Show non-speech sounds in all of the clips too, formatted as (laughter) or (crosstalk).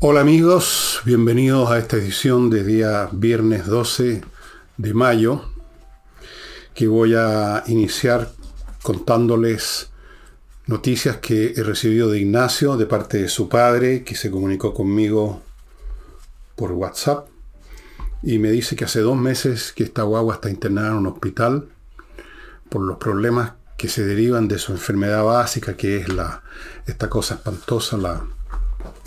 Hola amigos, bienvenidos a esta edición de día viernes 12 de mayo, que voy a iniciar contándoles noticias que he recibido de Ignacio de parte de su padre, que se comunicó conmigo por WhatsApp y me dice que hace dos meses que esta guagua está internada en un hospital por los problemas que se derivan de su enfermedad básica, que es la, esta cosa espantosa, la,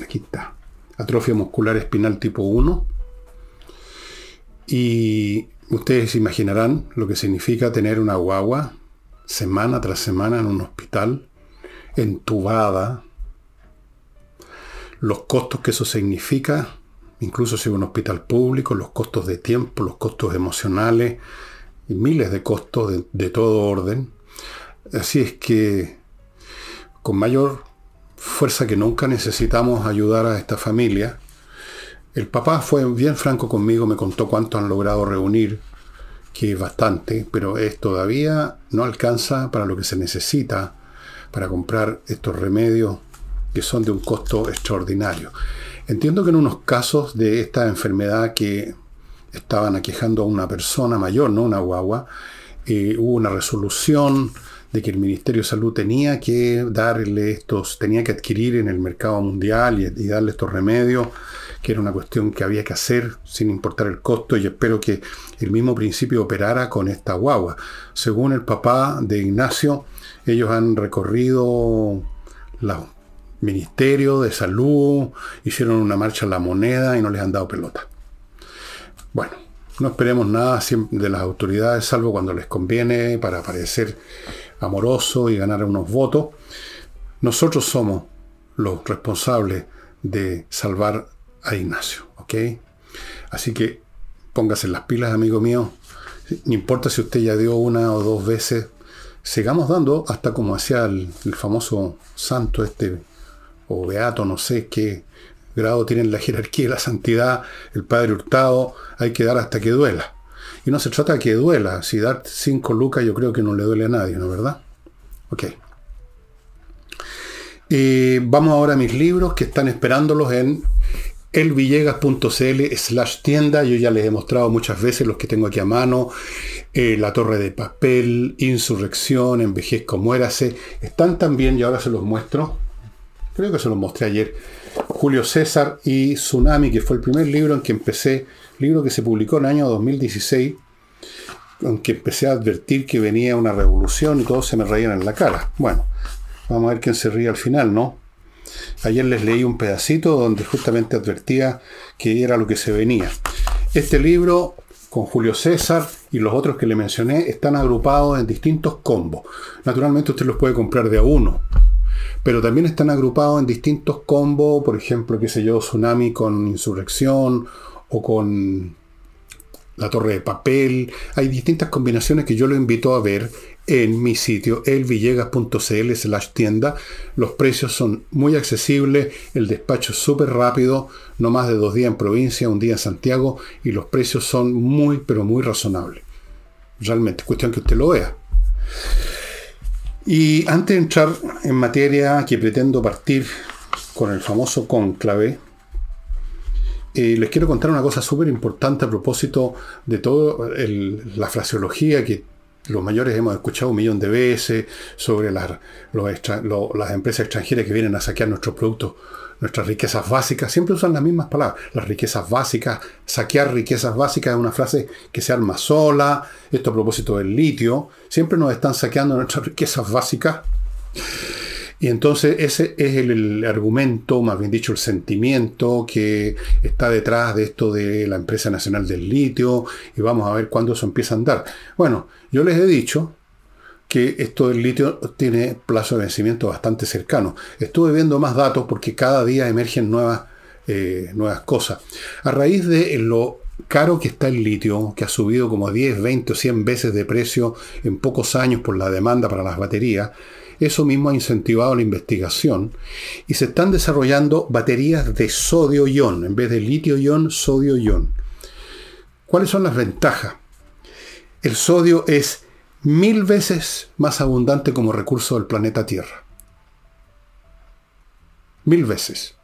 aquí está, atrofia muscular espinal tipo 1. Y ustedes imaginarán lo que significa tener una guagua semana tras semana en un hospital, entubada, los costos que eso significa, incluso si es un hospital público, los costos de tiempo, los costos emocionales, y miles de costos de, de todo orden. Así es que con mayor fuerza que nunca necesitamos ayudar a esta familia. El papá fue bien franco conmigo, me contó cuánto han logrado reunir, que es bastante, pero es todavía no alcanza para lo que se necesita para comprar estos remedios que son de un costo extraordinario. Entiendo que en unos casos de esta enfermedad que estaban aquejando a una persona mayor, no una guagua, eh, hubo una resolución de que el Ministerio de Salud tenía que darle estos, tenía que adquirir en el mercado mundial y, darle estos remedios, que era una cuestión que había que hacer sin importar el costo, y espero que el mismo principio operara con esta guagua. Según el papá de Ignacio, ellos han recorrido los ministerios de salud, hicieron una marcha a la moneda y no les han dado pelota. Bueno, no esperemos nada de las autoridades, salvo cuando les conviene para parecer amoroso y ganar unos votos. Nosotros somos los responsables de salvar a Ignacio, ¿ok? Así que póngase las pilas, amigo mío. No importa si usted ya dio una o dos veces, sigamos dando hasta como hacía el, famoso santo este, o beato, no sé qué grado tiene la (laughs) jerarquía la santidad, el Padre Hurtado, hay que dar hasta que duela. Y no se trata de que duela. Si dar 5 lucas yo creo que no le duele a nadie, ¿no verdad? Ok. Eh, vamos ahora a mis libros que están esperándolos en elvillegas.cl slash tienda. Yo ya les he mostrado muchas veces los que tengo aquí a mano. Eh, la Torre de Papel, Insurrección, Envejezco, Muérase. Están también, y ahora se los muestro. Creo que se los mostré ayer. Julio César y Tsunami, que fue el primer libro en que empecé libro que se publicó en el año 2016, aunque empecé a advertir que venía una revolución y todos se me reían en la cara. Bueno, vamos a ver quién se ríe al final, ¿no? Ayer les leí un pedacito donde justamente advertía que era lo que se venía. Este libro, con Julio César y los otros que le mencioné, están agrupados en distintos combos. Naturalmente usted los puede comprar de a uno, pero también están agrupados en distintos combos, por ejemplo, qué sé yo, Tsunami con Insurrección o con la torre de papel. Hay distintas combinaciones que yo lo invito a ver en mi sitio elvillegas.cl slash tienda. Los precios son muy accesibles, el despacho es súper rápido, no más de dos días en provincia, un día en Santiago, y los precios son muy, pero muy razonables. Realmente, cuestión que usted lo vea. Y antes de entrar en materia que pretendo partir con el famoso conclave, les quiero contar una cosa súper importante a propósito de toda la fraseología que los mayores hemos escuchado un millón de veces sobre las, las empresas extranjeras que vienen a saquear nuestros productos, nuestras riquezas básicas. Siempre usan las mismas palabras. Las riquezas básicas, saquear riquezas básicas es una frase que se arma sola. Esto a propósito del litio. Siempre nos están saqueando nuestras riquezas básicas. Y entonces ese es el, argumento, más bien dicho, el sentimiento que está detrás de esto de la empresa nacional del litio y vamos a ver cuándo eso empieza a andar. Bueno, yo les he dicho que esto del litio tiene plazo de vencimiento bastante cercano. Estuve viendo más datos porque cada día emergen nuevas, eh, nuevas cosas. A raíz de lo caro que está el litio, que ha subido como 10, 20 o 100 veces de precio en pocos años por la demanda para las baterías, eso mismo ha incentivado la investigación y se están desarrollando baterías de sodio-ion, en vez de litio-ion, sodio-ion. ¿Cuáles son las ventajas? El sodio es mil veces más abundante como recurso del planeta Tierra. Mil veces.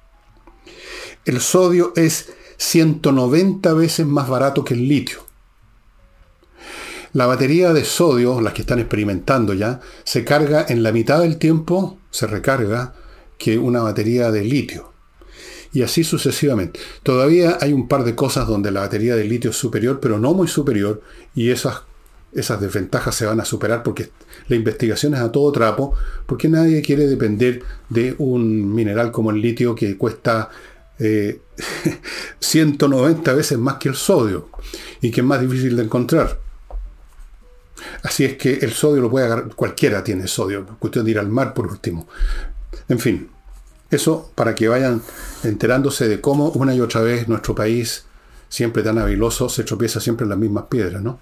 el sodio es 190 veces más barato que el litio. La batería de sodio, las que están experimentando ya, se carga en la mitad del tiempo, se recarga, que una batería de litio. Y así sucesivamente. Todavía hay un par de cosas donde la batería de litio es superior, pero no muy superior, y esas, esas desventajas se van a superar porque la investigación es a todo trapo, porque nadie quiere depender de un mineral como el litio que cuesta 190 eh, (laughs) veces más que el sodio y que es más difícil de encontrar. Así es que el sodio lo puede agarrar, cualquiera tiene sodio, cuestión de ir al mar por último. En fin, eso para que vayan enterándose de cómo una y otra vez nuestro país, siempre tan habiloso, se tropieza siempre en las mismas piedras, ¿no?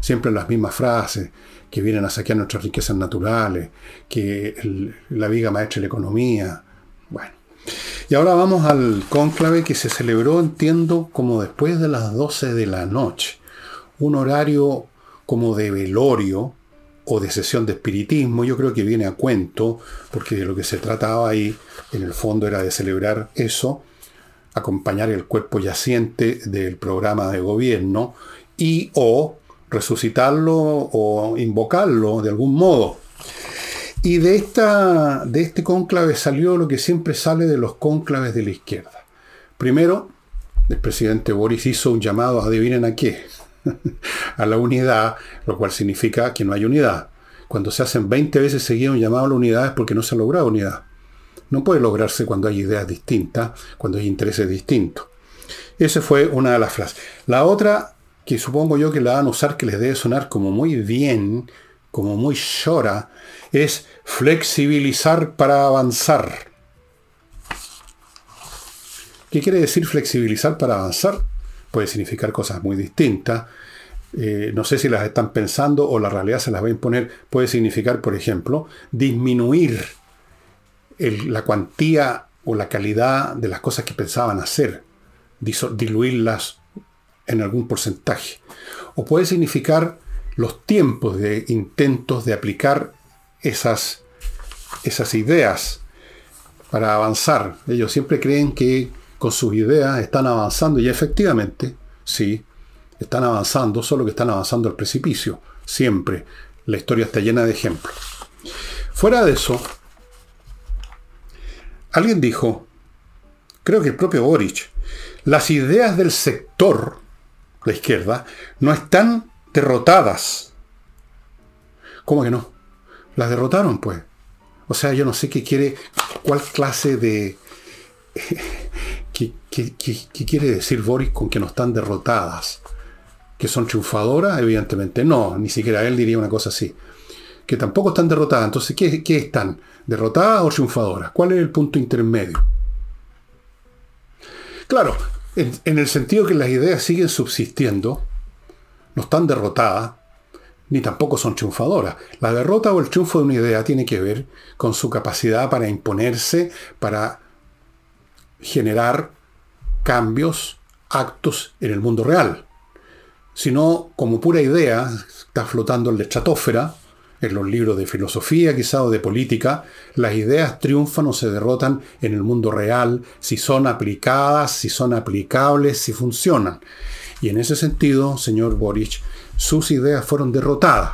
Siempre en las mismas frases, que vienen a saquear nuestras riquezas naturales, que la viga maestra de la economía. Bueno. Y ahora vamos al cónclave que se celebró, entiendo, como después de las 12 de la noche. Un horario como de velorio o de sesión de espiritismo, yo creo que viene a cuento, porque de lo que se trataba ahí, en el fondo, era de celebrar eso, acompañar el cuerpo yaciente del programa de gobierno y o resucitarlo o invocarlo de algún modo. Y de, esta, de este cónclave salió lo que siempre sale de los cónclaves de la izquierda. Primero, el presidente Boris hizo un llamado, adivinen a qué, (laughs) a la unidad, lo cual significa que no hay unidad. Cuando se hacen 20 veces seguido un llamado a la unidad es porque no se ha logrado unidad. No puede lograrse cuando hay ideas distintas, cuando hay intereses distintos. Esa fue una de las frases. La otra, que supongo yo que la van a usar, que les debe sonar como muy bien, como muy llora, es flexibilizar para avanzar. ¿Qué quiere decir flexibilizar para avanzar? Puede significar cosas muy distintas. Eh, no sé si las están pensando o la realidad se las va a imponer. Puede significar, por ejemplo, disminuir la cuantía o la calidad de las cosas que pensaban hacer, diluirlas en algún porcentaje. O puede significar los tiempos de intentos de aplicar esas, esas ideas para avanzar. Ellos siempre creen que con sus ideas están avanzando y efectivamente, sí, están avanzando, solo que están avanzando al precipicio, siempre. La historia está llena de ejemplos. Fuera de eso, alguien dijo, creo que el propio Boric, las ideas del sector, la izquierda, no están derrotadas. ¿Cómo que no? Las derrotaron, pues. O sea, yo no sé qué quiere, cuál clase de ¿Qué, quiere decir Boris con que no están derrotadas? ¿Que son triunfadoras? Evidentemente no, ni siquiera él diría una cosa así. Que tampoco están derrotadas. Entonces, ¿qué, están? ¿Derrotadas o triunfadoras? ¿Cuál es el punto intermedio? Claro, en, en el sentido que las ideas siguen subsistiendo, no están derrotadas, ni tampoco son triunfadoras. La derrota o el triunfo de una idea tiene que ver con su capacidad para imponerse, para generar cambios, actos en el mundo real, sino como pura idea, está flotando en la estratosfera, en los libros de filosofía quizá o de política, las ideas triunfan o se derrotan en el mundo real si son aplicadas, si son aplicables, si funcionan. Y en ese sentido, señor Boric, sus ideas fueron derrotadas.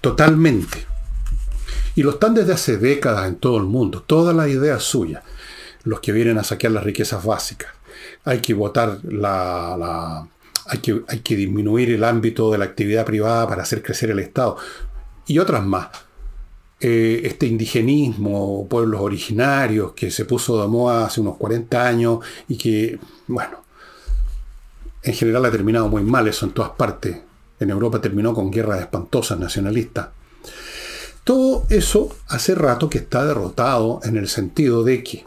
Totalmente. Y lo están desde hace décadas en todo el mundo. Todas las ideas suyas los que vienen a saquear las riquezas básicas. Hay que votar la, hay, que, hay que disminuir el ámbito de la actividad privada para hacer crecer el Estado. Y otras más. Eh, este indigenismo, pueblos originarios, que se puso de moda hace unos 40 años y que, bueno, en general ha terminado muy mal eso en todas partes. En Europa terminó con guerras espantosas nacionalistas. Todo eso hace rato que está derrotado en el sentido de que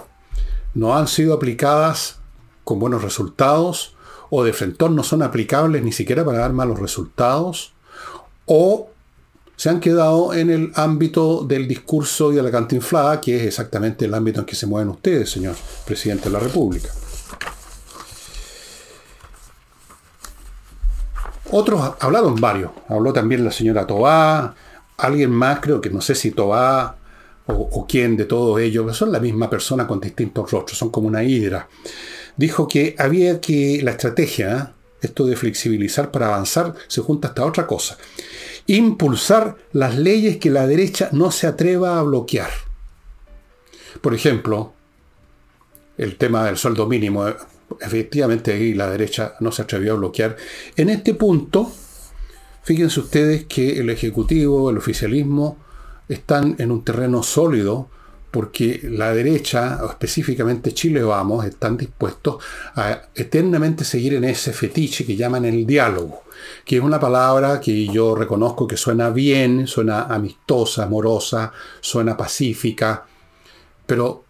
no han sido aplicadas con buenos resultados, o de frente no son aplicables ni siquiera para dar malos resultados, o se han quedado en el ámbito del discurso y de la cantinflada, que es exactamente el ámbito en que se mueven ustedes, señor presidente de la República. Otros hablaron varios. Habló también la señora Tobá, alguien más, creo que no sé si Tobá o, quién de todos ellos, son la misma persona con distintos rostros, son como una hidra, dijo que había que la estrategia, ¿eh? esto de flexibilizar para avanzar, se junta hasta otra cosa. Impulsar las leyes que la derecha no se atreva a bloquear. Por ejemplo, el tema del sueldo mínimo, efectivamente ahí la derecha no se atrevió a bloquear. En este punto, fíjense ustedes que el Ejecutivo, el oficialismo, están en un terreno sólido porque la derecha, o específicamente Chile Vamos, están dispuestos a eternamente seguir en ese fetiche que llaman el diálogo, que es una palabra que yo reconozco que suena bien, suena amistosa, amorosa, suena pacífica, pero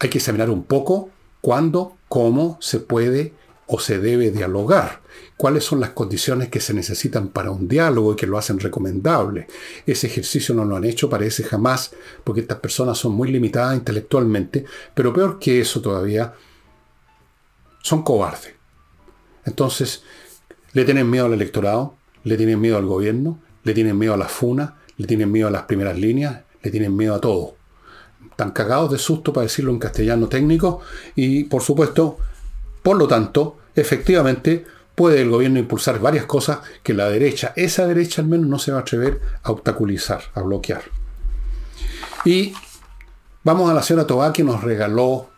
hay que examinar un poco cuándo, cómo se puede o se debe dialogar cuáles son las condiciones que se necesitan para un diálogo y que lo hacen recomendable. Ese ejercicio no lo han hecho, parece jamás, porque estas personas son muy limitadas intelectualmente, pero peor que eso todavía, son cobardes. Entonces, le tienen miedo al electorado, le tienen miedo al gobierno, le tienen miedo a la FUNA, le tienen miedo a las primeras líneas, le tienen miedo a todo. Están cagados de susto, para decirlo en castellano técnico, y por supuesto, por lo tanto, efectivamente, puede el gobierno impulsar varias cosas que la derecha, esa derecha al menos, no se va a atrever a obstaculizar, a bloquear. Y vamos a la señora Tobá que nos regaló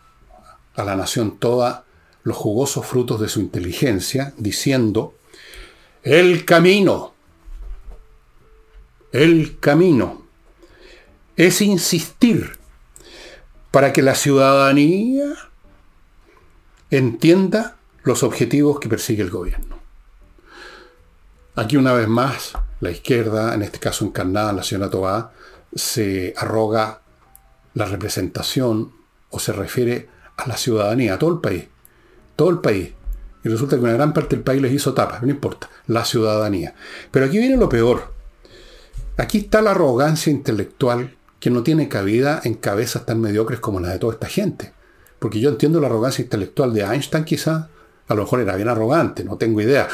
a la nación toda los jugosos frutos de su inteligencia, diciendo, el camino, el camino es insistir para que la ciudadanía entienda los objetivos que persigue el gobierno. Aquí una vez más, la izquierda, en este caso encarnada la señora Tobá, se arroga la representación o se refiere a la ciudadanía, a todo el país. Todo el país. Y resulta que una gran parte del país les hizo tapas, no importa, la ciudadanía. Pero aquí viene lo peor. Aquí está la arrogancia intelectual que no tiene cabida en cabezas tan mediocres como la de toda esta gente. Porque yo entiendo la arrogancia intelectual de Einstein quizá, a lo mejor era bien arrogante, no tengo idea.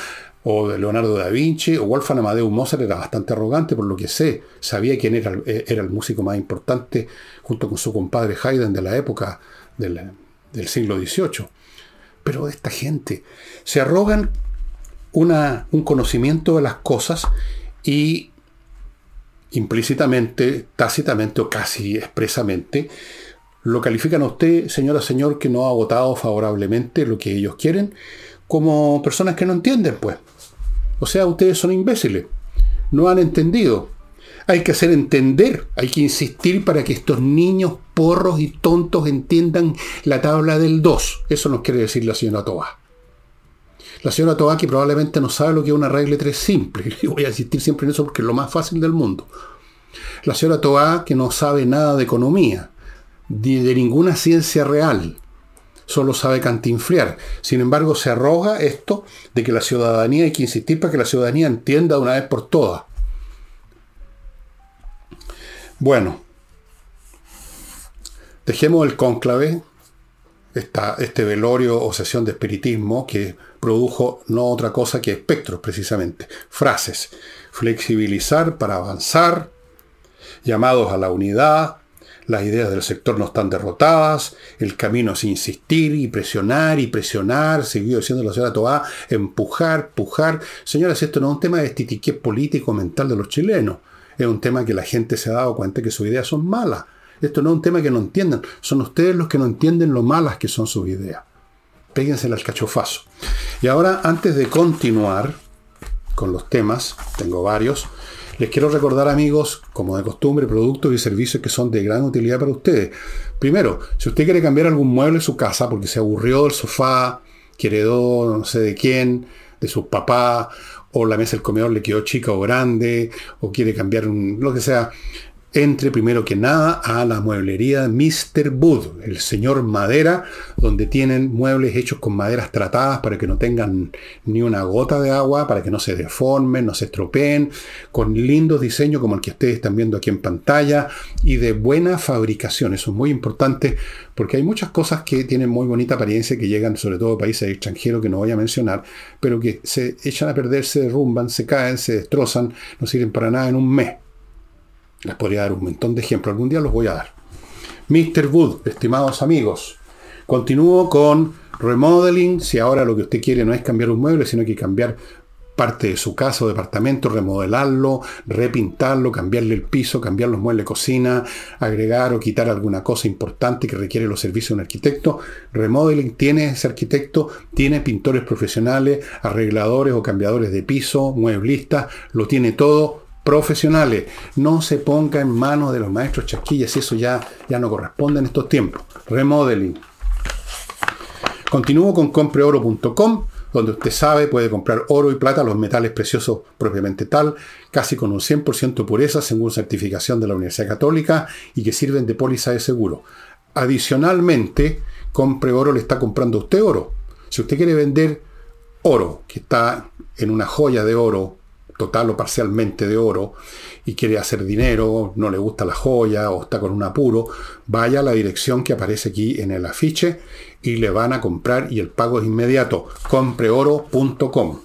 O de Leonardo da Vinci, o Wolfgang Amadeus Mozart era bastante arrogante, por lo que sé. Sabía quién era, eh, el músico más importante, junto con su compadre Haydn de la época del, siglo XVIII. Pero esta gente se arrogan un conocimiento de las cosas y implícitamente, tácitamente o casi expresamente, lo califican a usted, señora, señor, que no ha votado favorablemente lo que ellos quieren, como personas que no entienden, pues. O sea, ustedes son imbéciles. No han entendido. Hay que hacer entender, hay que insistir para que estos niños porros y tontos entiendan la tabla del 2. Eso nos quiere decir la señora Toa. La señora Toa que probablemente no sabe lo que es una regla 3 simple. (laughs) Y voy a insistir siempre en eso porque es lo más fácil del mundo. La señora Toa que no sabe nada de economía de ninguna ciencia real. Solo sabe cantinfriar. Sin embargo, se arroga esto de que la ciudadanía hay que insistir para que la ciudadanía entienda de una vez por todas. Bueno, dejemos el cónclave, este velorio o sesión de espiritismo que produjo no otra cosa que espectros precisamente, frases, flexibilizar para avanzar, llamados a la unidad, las ideas del sector no están derrotadas, el camino es insistir y presionar y presionar, siguió diciendo la señora Toá, empujar, pujar. Señoras, esto no es un tema de estitiqué político mental de los chilenos, es un tema que la gente se ha dado cuenta que sus ideas son malas. Esto no es un tema que no entiendan, son ustedes los que no entienden lo malas que son sus ideas. Péguensela al cachofazo. Y ahora, antes de continuar con los temas, tengo varios, les quiero recordar, amigos, como de costumbre, productos y servicios que son de gran utilidad para ustedes. Primero, si usted quiere cambiar algún mueble en su casa porque se aburrió del sofá, que heredó no sé de quién, de sus papás, o la mesa del comedor le quedó chica o grande, o quiere cambiar un, lo que sea, entre primero que nada a la mueblería Mr. Wood, el señor madera, donde tienen muebles hechos con maderas tratadas para que no tengan ni una gota de agua, para que no se deformen, no se estropeen, con lindos diseños como el que ustedes están viendo aquí en pantalla y de buena fabricación. Eso es muy importante porque hay muchas cosas que tienen muy bonita apariencia que llegan sobre todo de países extranjeros que no voy a mencionar, pero que se echan a perder, se derrumban, se caen, se destrozan, no sirven para nada en un mes. Les podría dar un montón de ejemplos, algún día los voy a dar. Mr. Wood, estimados amigos, continúo con remodeling, si ahora lo que usted quiere no es cambiar un mueble, sino que cambiar parte de su casa o departamento, remodelarlo, repintarlo, cambiarle el piso, cambiar los muebles de cocina, agregar o quitar alguna cosa importante que requiere los servicios de un arquitecto. Remodeling tiene ese arquitecto, tiene pintores profesionales, arregladores o cambiadores de piso, mueblistas, lo tiene todo profesionales. No se ponga en manos de los maestros chasquillas, eso ya, ya no corresponde en estos tiempos. Remodeling. Continúo con compreoro.com donde usted sabe puede comprar oro y plata, los metales preciosos propiamente tal, casi con un 100% de pureza según certificación de la Universidad Católica y que sirven de póliza de seguro. Adicionalmente, compre oro, le está comprando usted oro. Si usted quiere vender oro, que está en una joya de oro, total o parcialmente de oro, y quiere hacer dinero, no le gusta la joya o está con un apuro, vaya a la dirección que aparece aquí en el afiche y le van a comprar y el pago es inmediato. Compreoro.com.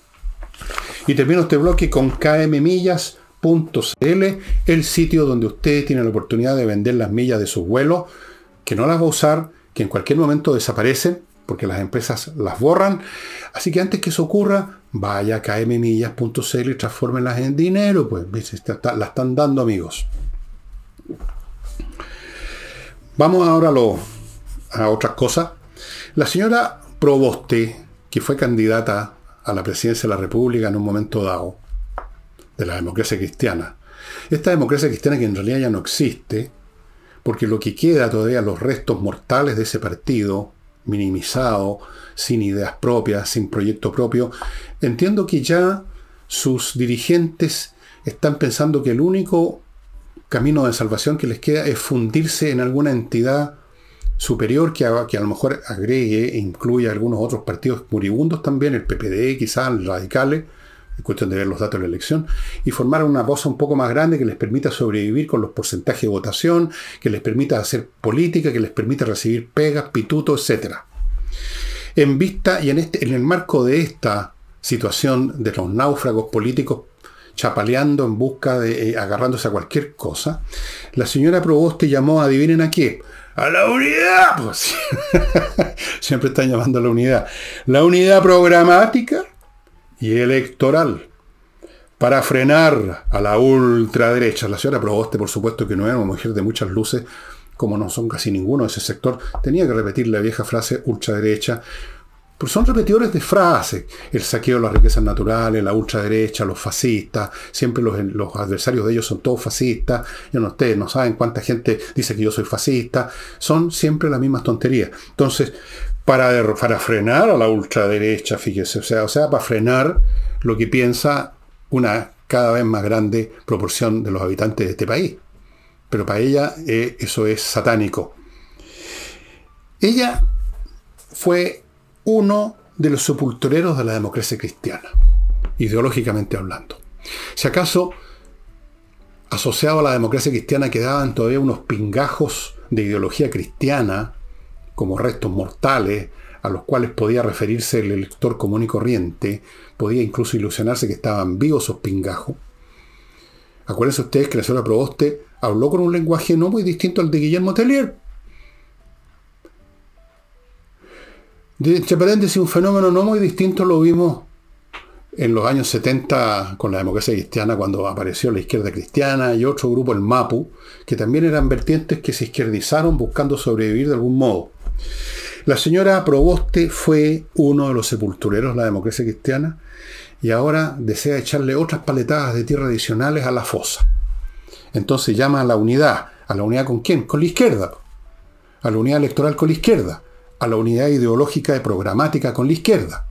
Y termino este bloque con kmmillas.cl, el sitio donde usted tiene la oportunidad de vender las millas de su vuelo, que no las va a usar, que en cualquier momento desaparecen, porque las empresas las borran. Así que antes que eso ocurra, vaya a kmmillas.cl y transfórmenlas en dinero, pues la están dando amigos. Vamos ahora a, a otras cosas. La señora Proboste, que fue candidata a la presidencia de la República en un momento dado, de la democracia cristiana, esta democracia cristiana que en realidad ya no existe, porque lo que queda todavía, los restos mortales de ese partido, minimizado, sin ideas propias, sin proyecto propio, entiendo que ya sus dirigentes están pensando que el único camino de salvación que les queda es fundirse en alguna entidad superior que a, que a lo mejor agregue e incluya algunos otros partidos moribundos también, el PPD, quizás radicales, es cuestión de ver los datos de la elección, y formar una cosa un poco más grande que les permita sobrevivir con los porcentajes de votación, que les permita hacer política, que les permita recibir pegas, pitutos, etc. En vista y en, este, en el marco de esta situación de los náufragos políticos chapaleando en busca de, eh, agarrándose a cualquier cosa, la señora Proboste llamó, adivinen a qué, a la unidad. Pues, (laughs) siempre están llamando a la unidad. La unidad programática y electoral para frenar a la ultraderecha. La señora Proboste, por supuesto, que no era una mujer de muchas luces, como no son casi ninguno de ese sector, tenía que repetir la vieja frase ultraderecha, pues son repetidores de frases. El saqueo de las riquezas naturales, la ultraderecha, los fascistas. Siempre los, los adversarios de ellos son todos fascistas. Yo no, ustedes no saben cuánta gente dice que yo soy fascista. Son siempre las mismas tonterías. Entonces, para, para frenar a la ultraderecha, fíjese, o sea, o sea, para frenar lo que piensa una cada vez más grande proporción de los habitantes de este país. Pero para ella eh, eso es satánico. Ella fue uno de los sepultureros de la democracia cristiana, ideológicamente hablando. Si acaso, asociado a la democracia cristiana quedaban todavía unos pingajos de ideología cristiana, como restos mortales, a los cuales podía referirse el elector común y corriente, podía incluso ilusionarse que estaban vivos esos pingajos. Acuérdense ustedes que la señora Proboste habló con un lenguaje no muy distinto al de Guillermo Tellier. De, entre paréntesis, un fenómeno no muy distinto lo vimos en los años 70 con la democracia cristiana, cuando apareció la izquierda cristiana y otro grupo, el MAPU, que también eran vertientes que se izquierdizaron buscando sobrevivir de algún modo. La señora Proboste fue uno de los sepultureros de la democracia cristiana y ahora desea echarle otras paletadas de tierra adicionales a la fosa. Entonces llama a la unidad. ¿A la unidad con quién? Con la izquierda. A la unidad electoral con la izquierda a la unidad ideológica y programática con la izquierda.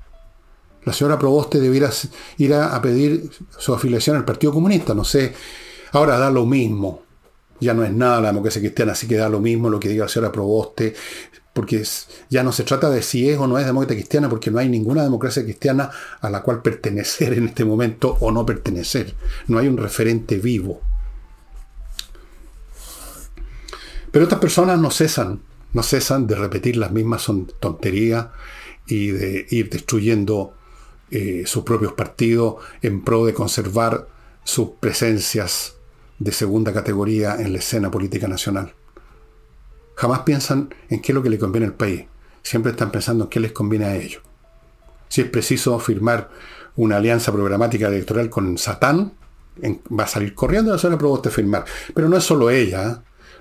La señora Proboste debiera ir a, pedir su afiliación al Partido Comunista, no sé. Ahora da lo mismo. Ya no es nada la democracia cristiana, así que da lo mismo lo que diga la señora Proboste, porque ya no se trata de si es o no es democracia cristiana, porque no hay ninguna democracia cristiana a la cual pertenecer en este momento o no pertenecer. No hay un referente vivo. Pero estas personas no cesan no cesan de repetir las mismas tonterías y de ir destruyendo eh, sus propios partidos en pro de conservar sus presencias de segunda categoría en la escena política nacional. Jamás piensan en qué es lo que le conviene al país. Siempre están pensando en qué les conviene a ellos. Si es preciso firmar una alianza programática electoral con Satán, va a salir corriendo a la zona usted firmar. Pero no es solo ella. ¿eh?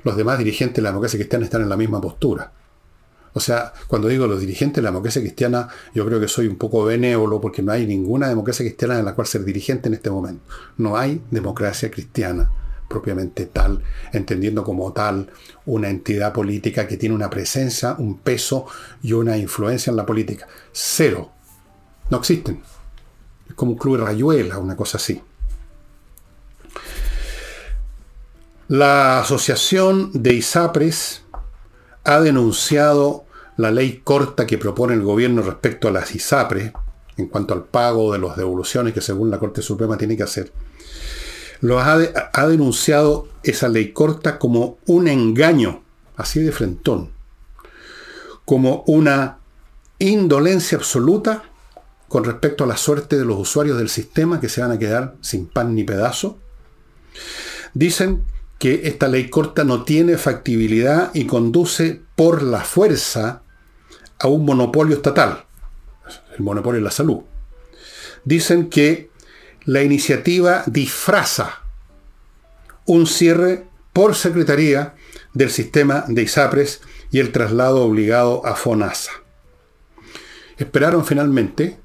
Los demás dirigentes de la democracia cristiana están en la misma postura. O sea, cuando digo los dirigentes de la democracia cristiana, yo creo que soy un poco benévolo porque no hay ninguna democracia cristiana en la cual ser dirigente en este momento. No hay democracia cristiana propiamente tal, entendiendo como tal una entidad política que tiene una presencia, un peso y una influencia en la política. Cero. No existen. Es como un club de rayuela, una cosa así. La Asociación de ISAPRES ha denunciado la ley corta que propone el gobierno respecto a las ISAPRES en cuanto al pago de las devoluciones que según la Corte Suprema tiene que hacer. Lo ha, ha denunciado esa ley corta como un engaño, así de frentón, como una indolencia absoluta con respecto a la suerte de los usuarios del sistema que se van a quedar sin pan ni pedazo. Dicen que esta ley corta no tiene factibilidad y conduce por la fuerza a un monopolio estatal, el monopolio de la salud. Dicen que la iniciativa disfraza un cierre por secretaría del sistema de ISAPRES y el traslado obligado a FONASA. Esperaron finalmente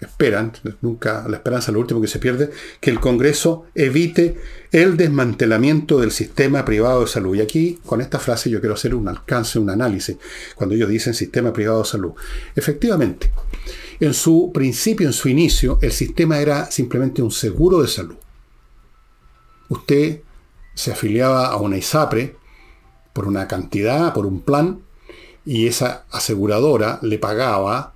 esperan, nunca la esperanza es lo último que se pierde, que el Congreso evite el desmantelamiento del sistema privado de salud. Y aquí, con esta frase, yo quiero hacer un alcance, un análisis, cuando ellos dicen sistema privado de salud. Efectivamente, en su principio, en su inicio, el sistema era simplemente un seguro de salud. Usted se afiliaba a una ISAPRE por una cantidad, por un plan, y esa aseguradora le pagaba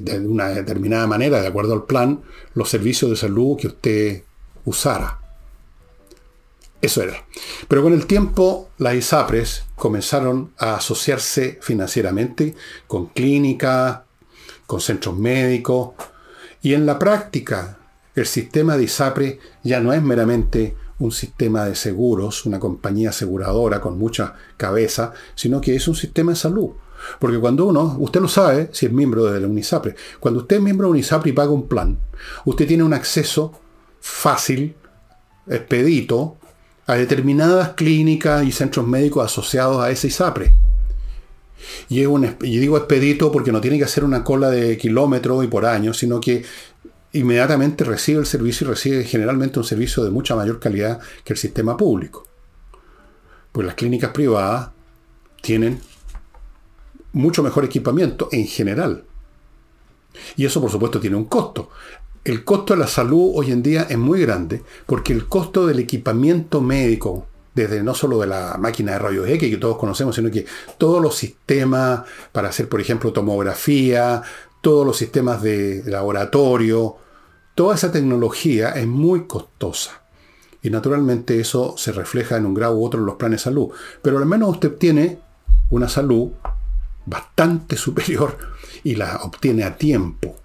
de una determinada manera, de acuerdo al plan, los servicios de salud que usted usara. Eso era. Pero con el tiempo las ISAPRES comenzaron a asociarse financieramente con clínicas, con centros médicos, y en la práctica el sistema de ISAPRE ya no es meramente un sistema de seguros, una compañía aseguradora con mucha cabeza, sino que es un sistema de salud. Porque cuando uno, usted lo sabe, si es miembro de la UNISAPRE, cuando usted es miembro de UNISAPRE y paga un plan, usted tiene un acceso fácil, expedito, a determinadas clínicas y centros médicos asociados a ese ISAPRE. Y, es un, y digo expedito porque no tiene que hacer una cola de kilómetros y por año, sino que inmediatamente recibe el servicio y recibe generalmente un servicio de mucha mayor calidad que el sistema público. Pues las clínicas privadas tienen mucho mejor equipamiento en general. Y eso por supuesto tiene un costo. El costo de la salud hoy en día es muy grande porque el costo del equipamiento médico, desde no solo de la máquina de rayos X que todos conocemos, sino que todos los sistemas para hacer, por ejemplo, tomografía, todos los sistemas de laboratorio, toda esa tecnología es muy costosa. Y naturalmente eso se refleja en un grado u otro en los planes de salud. Pero al menos usted tiene una salud bastante superior y la obtiene a tiempo.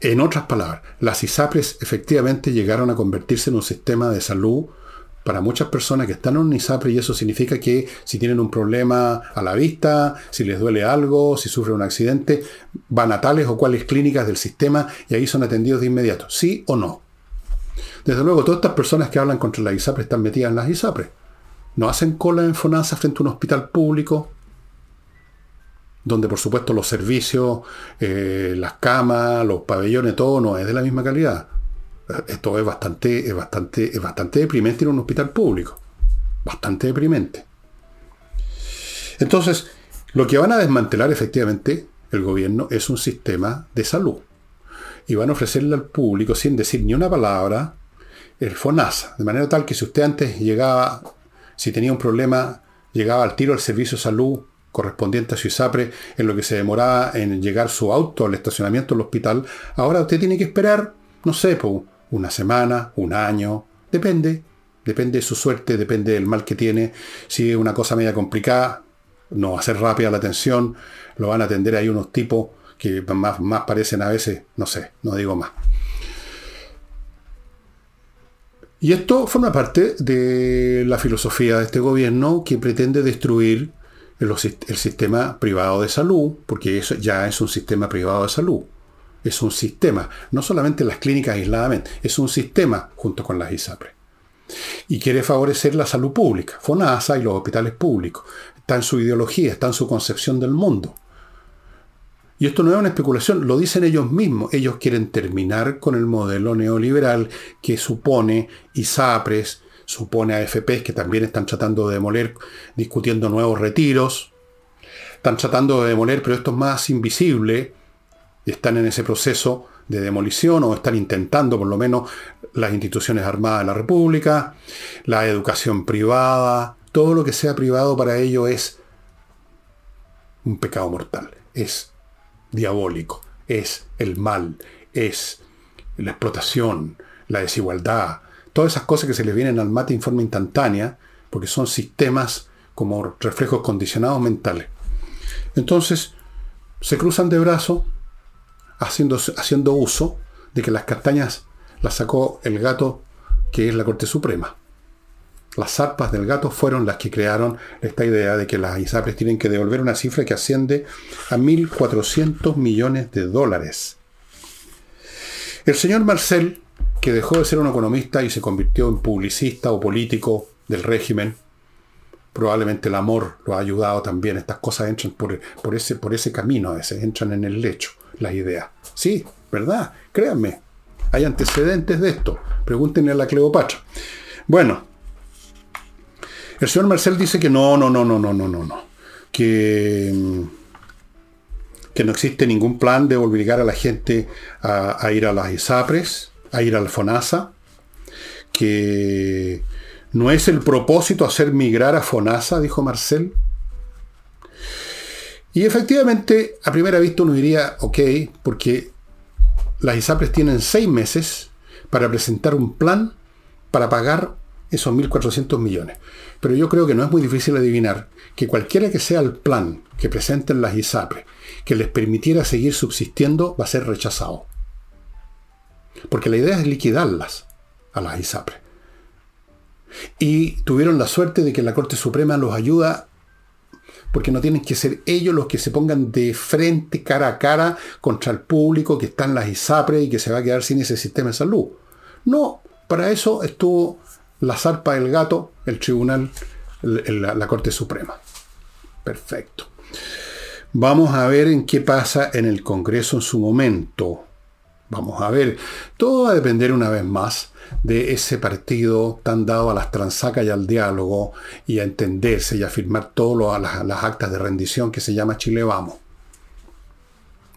En otras palabras, las ISAPRES efectivamente llegaron a convertirse en un sistema de salud para muchas personas que están en un ISAPRE y eso significa que si tienen un problema a la vista, si les duele algo, si sufren un accidente, van a tales o cuales clínicas del sistema y ahí son atendidos de inmediato, sí o no. Desde luego, todas estas personas que hablan contra la ISAPRE están metidas en las ISAPRE. No hacen cola en FONASA frente a un hospital público, donde por supuesto los servicios, eh, las camas, los pabellones, todo no es de la misma calidad. Esto es bastante, es bastante, es bastante deprimente en un hospital público. Bastante deprimente. Entonces, lo que van a desmantelar efectivamente el gobierno es un sistema de salud. Y van a ofrecerle al público, sin decir ni una palabra, el FONASA. De manera tal que si usted antes llegaba, si tenía un problema, llegaba al tiro al servicio de salud correspondiente a su ISAPRE en lo que se demoraba en llegar su auto al estacionamiento del hospital, ahora usted tiene que esperar, no sé, una semana, un año, depende, depende de su suerte, depende del mal que tiene. Si es una cosa media complicada, no va a ser rápida la atención, lo van a atender ahí unos tipos que más, más parecen a veces, no sé, no digo más. Y esto forma parte de la filosofía de este gobierno que pretende destruir el, sistema privado de salud, porque eso ya es un sistema privado de salud. Es un sistema, no solamente las clínicas aisladamente, es un sistema junto con las ISAPRE. Y quiere favorecer la salud pública, FONASA y los hospitales públicos. Está en su ideología, está en su concepción del mundo. Y esto no es una especulación, lo dicen ellos mismos. Ellos quieren terminar con el modelo neoliberal que supone ISAPRES, supone AFPs que también están tratando de demoler, discutiendo nuevos retiros. Están tratando de demoler, pero esto es más invisible. Están en ese proceso de demolición o están intentando por lo menos las instituciones armadas de la República, la educación privada, todo lo que sea privado para ellos es un pecado mortal. Es diabólico, es el mal, es la explotación, la desigualdad, todas esas cosas que se les vienen al mate en forma instantánea, porque son sistemas como reflejos condicionados mentales. Entonces, se cruzan de brazos haciendo, haciendo uso de que las castañas las sacó el gato que es la Corte Suprema. Las zarpas del gato fueron las que crearon esta idea de que las ISAPRES tienen que devolver una cifra que asciende a 1.400 millones de dólares. El señor Marcel, que dejó de ser un economista y se convirtió en publicista o político del régimen, probablemente el amor lo ha ayudado también. Estas cosas entran por, ese, por ese camino a veces, entran en el lecho, las ideas. Sí, ¿verdad? Créanme, hay antecedentes de esto. Pregúntenle a la Cleopatra. Bueno, el señor Marcel dice que no, no, no, no, no, no, no, no. Que, que no existe ningún plan de obligar a la gente a, ir a las ISAPRES, a ir al FONASA, que no es el propósito hacer migrar a FONASA, dijo Marcel. Y efectivamente, a primera vista uno diría, ok, porque las ISAPRES tienen seis meses para presentar un plan para pagar esos 1.400 millones. Pero yo creo que no es muy difícil adivinar que cualquiera que sea el plan que presenten las ISAPRE que les permitiera seguir subsistiendo va a ser rechazado. Porque la idea es liquidarlas a las ISAPRE. Y tuvieron la suerte de que la Corte Suprema los ayuda porque no tienen que ser ellos los que se pongan de frente, cara a cara, contra el público que está en las ISAPRE y que se va a quedar sin ese sistema de salud. No, para eso estuvo la zarpa del gato, el tribunal, la, Corte Suprema. Perfecto. Vamos a ver en qué pasa en el Congreso en su momento. Vamos a ver. Todo va a depender una vez más de ese partido tan dado a las transacas y al diálogo y a entenderse y a firmar todas las, las actas de rendición que se llama Chile Vamos.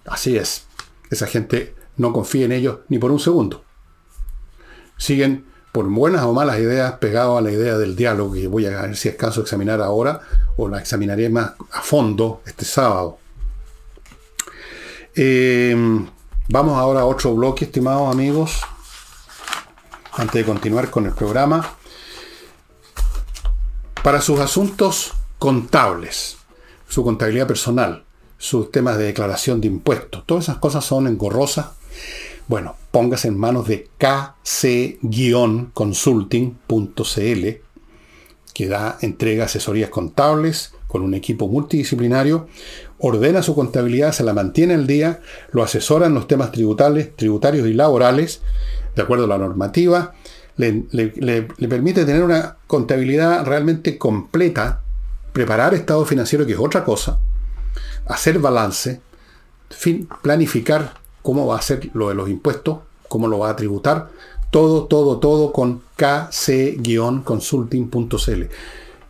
Así es. Esa gente no confía en ellos ni por un segundo. Siguen por buenas o malas ideas, pegado a la idea del diálogo, que voy a ver si es caso examinar ahora, o la examinaré más a fondo este sábado. Eh, vamos ahora a otro bloque, estimados amigos, antes de continuar con el programa. Para sus asuntos contables, su contabilidad personal, sus temas de declaración de impuestos, todas esas cosas son engorrosas bueno, póngase en manos de kc-consulting.cl, que da, entrega asesorías contables con un equipo multidisciplinario, ordena su contabilidad, se la mantiene al día, lo asesora en los temas tributales, tributarios y laborales, de acuerdo a la normativa, le, permite tener una contabilidad realmente completa, preparar estado financiero, que es otra cosa, hacer balance, fin, planificar cómo va a ser lo de los impuestos, cómo lo va a tributar, todo, todo, todo con kc-consulting.cl.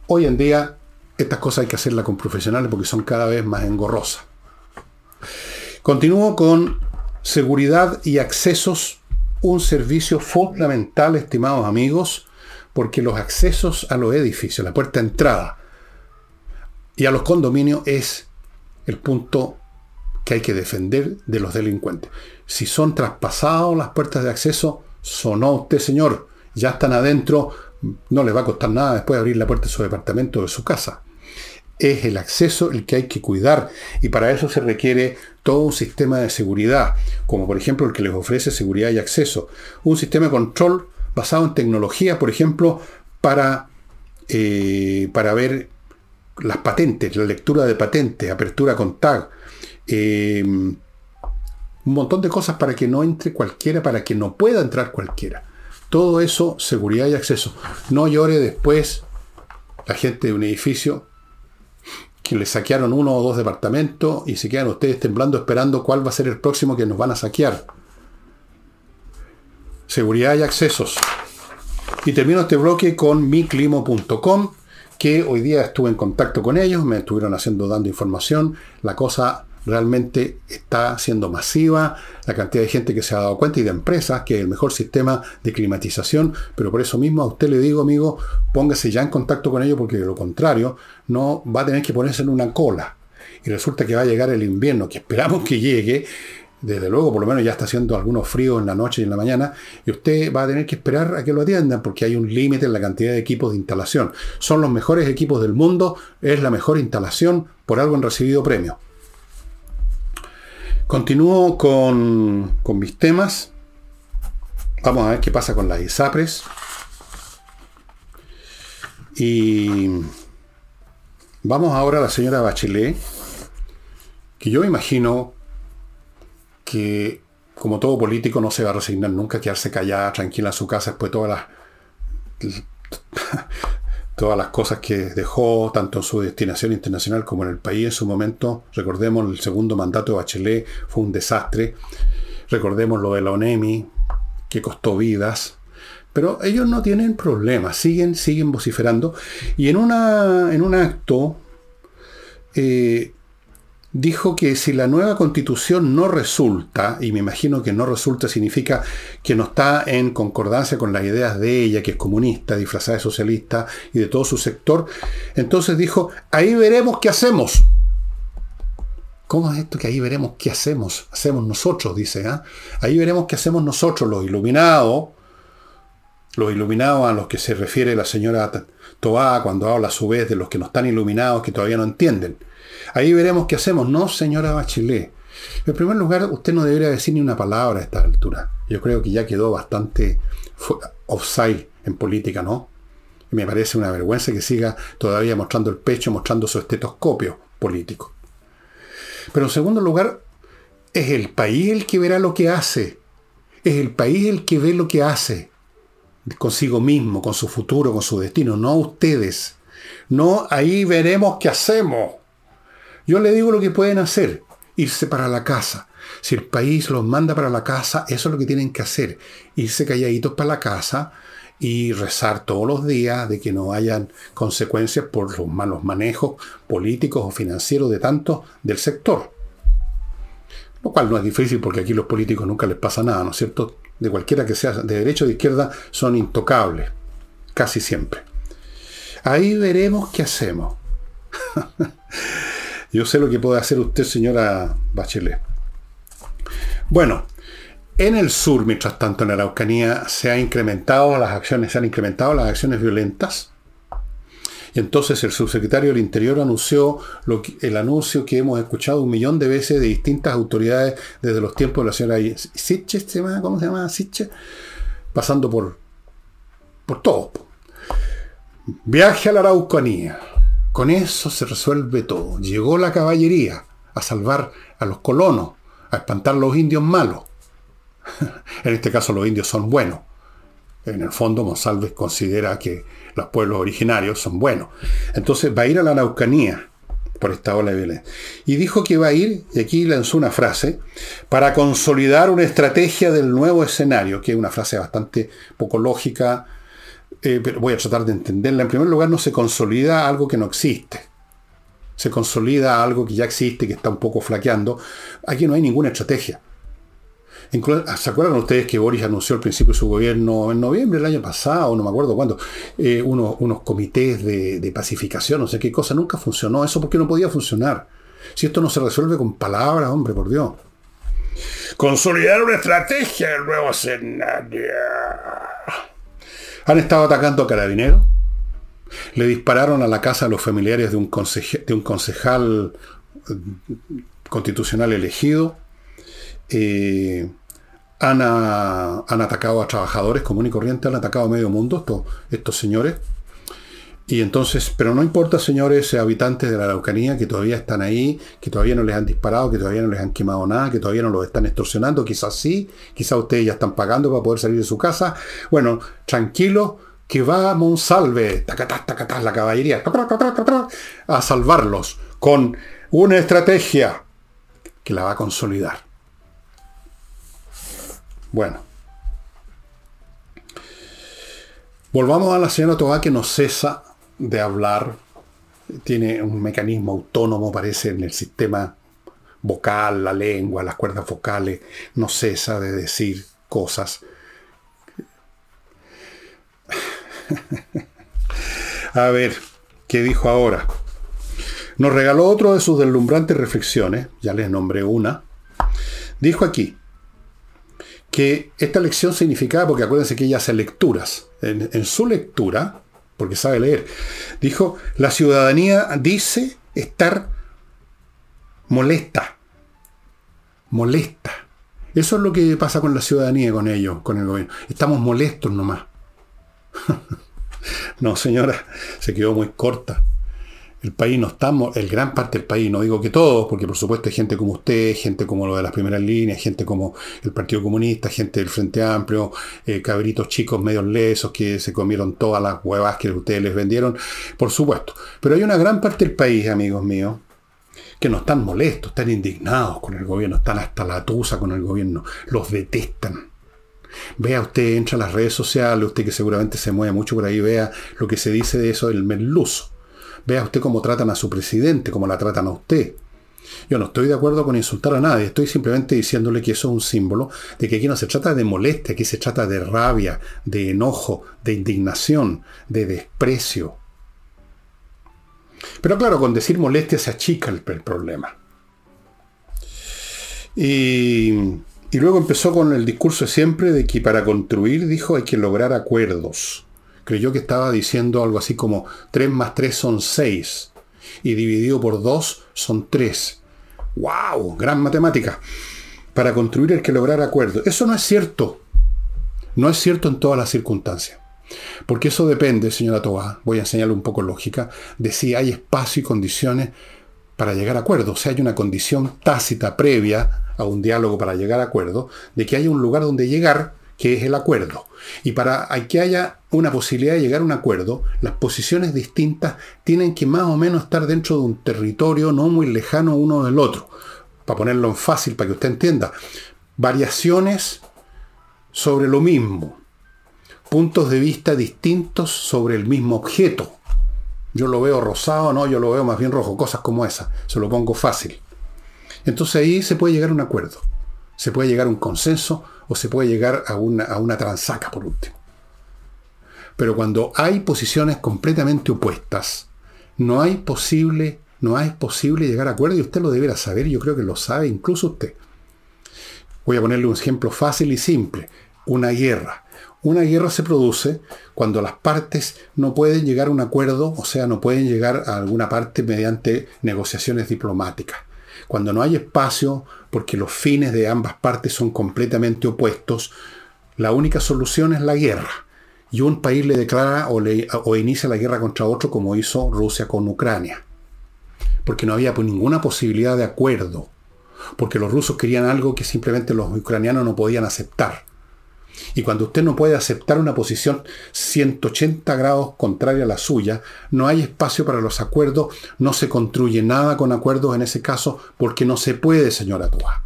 Hoy en día estas cosas hay que hacerlas con profesionales porque son cada vez más engorrosas. Continúo con seguridad y accesos, un servicio fundamental, estimados amigos, porque los accesos a los edificios, la puerta de entrada y a los condominios es el punto que hay que defender de los delincuentes. Si son traspasados las puertas de acceso, sonó usted, señor, ya están adentro, no le va a costar nada después abrir la puerta de su departamento o de su casa. Es el acceso el que hay que cuidar y para eso se requiere todo un sistema de seguridad, como por ejemplo el que les ofrece seguridad y acceso, un sistema de control basado en tecnología, por ejemplo, para, eh, para ver las patentes, la lectura de patentes, apertura con tag, eh, un montón de cosas para que no entre cualquiera, para que no pueda entrar cualquiera. Todo eso, seguridad y acceso. No llore después la gente de un edificio que le saquearon uno o dos departamentos y se quedan ustedes temblando esperando cuál va a ser el próximo que nos van a saquear. Seguridad y accesos. Y termino este bloque con miclimo.com, que hoy día estuve en contacto con ellos, me estuvieron haciendo, dando información. La cosa realmente está siendo masiva, la cantidad de gente que se ha dado cuenta y de empresas que es el mejor sistema de climatización, pero por eso mismo a usted le digo, amigo, póngase ya en contacto con ellos porque de lo contrario no va a tener que ponerse en una cola. Y resulta que va a llegar el invierno, que esperamos que llegue, desde luego, por lo menos ya está haciendo algunos fríos en la noche y en la mañana, y usted va a tener que esperar a que lo atiendan porque hay un límite en la cantidad de equipos de instalación. Son los mejores equipos del mundo, es la mejor instalación, por algo han recibido premios. Continúo con, mis temas. Vamos a ver qué pasa con las ISAPRES. Y vamos ahora a la señora Bachelet, que yo imagino que, como todo político, no se va a resignar nunca a quedarse callada, tranquila en su casa después de todas las todas las cosas que dejó, tanto en su destinación internacional como en el país en su momento. Recordemos, el segundo mandato de Bachelet fue un desastre. Recordemos lo de la ONEMI, que costó vidas. Pero ellos no tienen problemas, siguen, siguen vociferando. Y en, una, en un acto eh, dijo que si la nueva constitución no resulta, y me imagino que no resulta significa que no está en concordancia con las ideas de ella, que es comunista, disfrazada de socialista y de todo su sector, entonces dijo, ahí veremos qué hacemos. ¿Cómo es esto que ahí veremos qué hacemos? Hacemos nosotros, dice. ¿ah? Ahí veremos qué hacemos nosotros, los iluminados, los iluminados a los que se refiere la señora Toá cuando habla a su vez de los que no están iluminados, que todavía no entienden. Ahí veremos qué hacemos. No, señora Bachelet. En primer lugar, usted no debería decir ni una palabra a esta altura. Yo creo que ya quedó bastante offside en política, ¿no? me parece una vergüenza que siga todavía mostrando el pecho, mostrando su estetoscopio político. Pero en segundo lugar, es el país el que verá lo que hace. Es el país el que ve lo que hace consigo mismo, con su futuro, con su destino, no ustedes. No, ahí veremos qué hacemos. Yo le digo lo que pueden hacer, irse para la casa. Si el país los manda para la casa, eso es lo que tienen que hacer, irse calladitos para la casa y rezar todos los días de que no hayan consecuencias por los malos manejos políticos o financieros de tantos del sector. Lo cual no es difícil porque aquí los políticos nunca les pasa nada, ¿no es cierto? De cualquiera que sea, de derecha o de izquierda, son intocables, casi siempre. Ahí veremos qué hacemos. (laughs) Yo sé lo que puede hacer usted, señora Bachelet. Bueno, en el sur, mientras tanto, en Araucanía, se han incrementado las acciones, se han incrementado las acciones violentas. Y entonces el subsecretario del Interior anunció el anuncio que hemos escuchado un millón de veces de distintas autoridades desde los tiempos de la señora Sitche, ¿cómo se llama? Sitche, pasando por, por todo. Viaje a la Araucanía. Con eso se resuelve todo. Llegó la caballería a salvar a los colonos, a espantar a los indios malos. (laughs) en este caso los indios son buenos. En el fondo Monsalves considera que los pueblos originarios son buenos. Entonces va a ir a la Araucanía por esta ola de violencia. Y dijo que va a ir, y aquí lanzó una frase, para consolidar una estrategia del nuevo escenario, que es una frase bastante poco lógica, eh, pero voy a tratar de entenderla. En primer lugar, no se consolida algo que no existe. Se consolida algo que ya existe, que está un poco flaqueando. Aquí no hay ninguna estrategia. ¿Se acuerdan ustedes que Boris anunció al principio de su gobierno en noviembre del año pasado, no me acuerdo cuándo, eh, unos, unos, comités de, de, pacificación, no sé qué cosa, nunca funcionó. Eso porque no podía funcionar. Si esto no se resuelve con palabras, hombre, por Dios. Consolidar una estrategia del nuevo escenario. Han estado atacando a carabineros. Le dispararon a la casa a los familiares de un, concejal eh, constitucional elegido. Eh, han, han atacado a trabajadores comunes y corrientes, han atacado a medio mundo estos, estos señores. Y entonces, pero no importa, señores habitantes de la Araucanía, que todavía están ahí, que todavía no les han disparado, que todavía no les han quemado nada, que todavía no los están extorsionando, quizás sí, quizás ustedes ya están pagando para poder salir de su casa. Bueno, tranquilo, que va Monsalve, tacatá, tacatá, la caballería, a salvarlos con una estrategia que la va a consolidar. Bueno. Volvamos a la señora Tobá que no cesa de hablar. Tiene un mecanismo autónomo, parece, en el sistema vocal, la lengua, las cuerdas vocales. No cesa de decir cosas. (laughs) a ver, ¿qué dijo ahora? Nos regaló otro de sus deslumbrantes reflexiones, ya les nombré una. Dijo aquí que esta lección significaba, porque acuérdense que ella hace lecturas, en, su lectura, porque sabe leer, dijo, la ciudadanía dice estar molesta, molesta. Eso es lo que pasa con la ciudadanía, con ellos, con el gobierno. Estamos molestos nomás. (laughs) no, señora, se quedó muy corta el país no estamos, el gran parte del país, no digo que todos, porque por supuesto hay gente como usted, gente como lo de las primeras líneas, gente como el Partido Comunista, gente del Frente Amplio, eh, cabritos chicos medios lesos que se comieron todas las huevas que ustedes les vendieron, por supuesto. Pero hay una gran parte del país, amigos míos, que no están molestos, están indignados con el gobierno, están hasta la tusa con el gobierno, los detestan. Vea usted, entra a las redes sociales, usted que seguramente se mueve mucho por ahí, vea lo que se dice de eso del merluzo. Vea usted cómo tratan a su presidente, cómo la tratan a usted. Yo no estoy de acuerdo con insultar a nadie, estoy simplemente diciéndole que eso es un símbolo de que aquí no se trata de molestia, aquí se trata de rabia, de enojo, de indignación, de desprecio. Pero claro, con decir molestia se achica el, problema. Y, y luego empezó con el discurso siempre de que para construir, dijo, hay que lograr acuerdos creyó que estaba diciendo algo así como 3 más 3 son 6 y dividido por 2 son 3. ¡Wow! Gran matemática. Para construir el que lograr acuerdo. Eso no es cierto. No es cierto en todas las circunstancias. Porque eso depende, señora Toa, voy a enseñarle un poco lógica, de si hay espacio y condiciones para llegar a acuerdo. O sea, hay una condición tácita previa a un diálogo para llegar a acuerdo, de que haya un lugar donde llegar que es el acuerdo. Y para que haya una posibilidad de llegar a un acuerdo, las posiciones distintas tienen que más o menos estar dentro de un territorio no muy lejano uno del otro. Para ponerlo en fácil, para que usted entienda. Variaciones sobre lo mismo. Puntos de vista distintos sobre el mismo objeto. Yo lo veo rosado, no, yo lo veo más bien rojo, cosas como esas. Se lo pongo fácil. Entonces ahí se puede llegar a un acuerdo. Se puede llegar a un consenso o se puede llegar a una, a una transaca por último. Pero cuando hay posiciones completamente opuestas, no hay posible, no es posible llegar a acuerdo y usted lo deberá saber, yo creo que lo sabe incluso usted. Voy a ponerle un ejemplo fácil y simple, una guerra. Una guerra se produce cuando las partes no pueden llegar a un acuerdo, o sea, no pueden llegar a alguna parte mediante negociaciones diplomáticas cuando no hay espacio porque los fines de ambas partes son completamente opuestos, la única solución es la guerra. Y un país le declara o, inicia la guerra contra otro como hizo Rusia con Ucrania. Porque no había ninguna posibilidad de acuerdo. Porque los rusos querían algo que simplemente los ucranianos no podían aceptar. Y cuando usted no puede aceptar una posición 180 grados contraria a la suya, no hay espacio para los acuerdos, no se construye nada con acuerdos en ese caso, porque no se puede, señora Toa.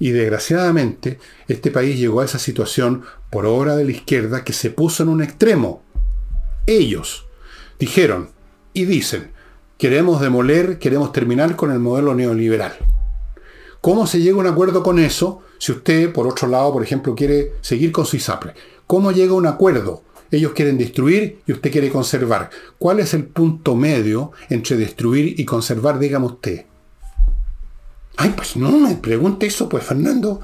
Y desgraciadamente, este país llegó a esa situación por obra de la izquierda que se puso en un extremo. Ellos dijeron y dicen, queremos demoler, queremos terminar con el modelo neoliberal. ¿Cómo se llega a un acuerdo con eso? Si usted, por otro lado, por ejemplo, quiere seguir con su ISAPRE, ¿cómo llega a un acuerdo? Ellos quieren destruir y usted quiere conservar. ¿Cuál es el punto medio entre destruir y conservar, dígame usted? Ay, pues no me pregunte eso, pues Fernando.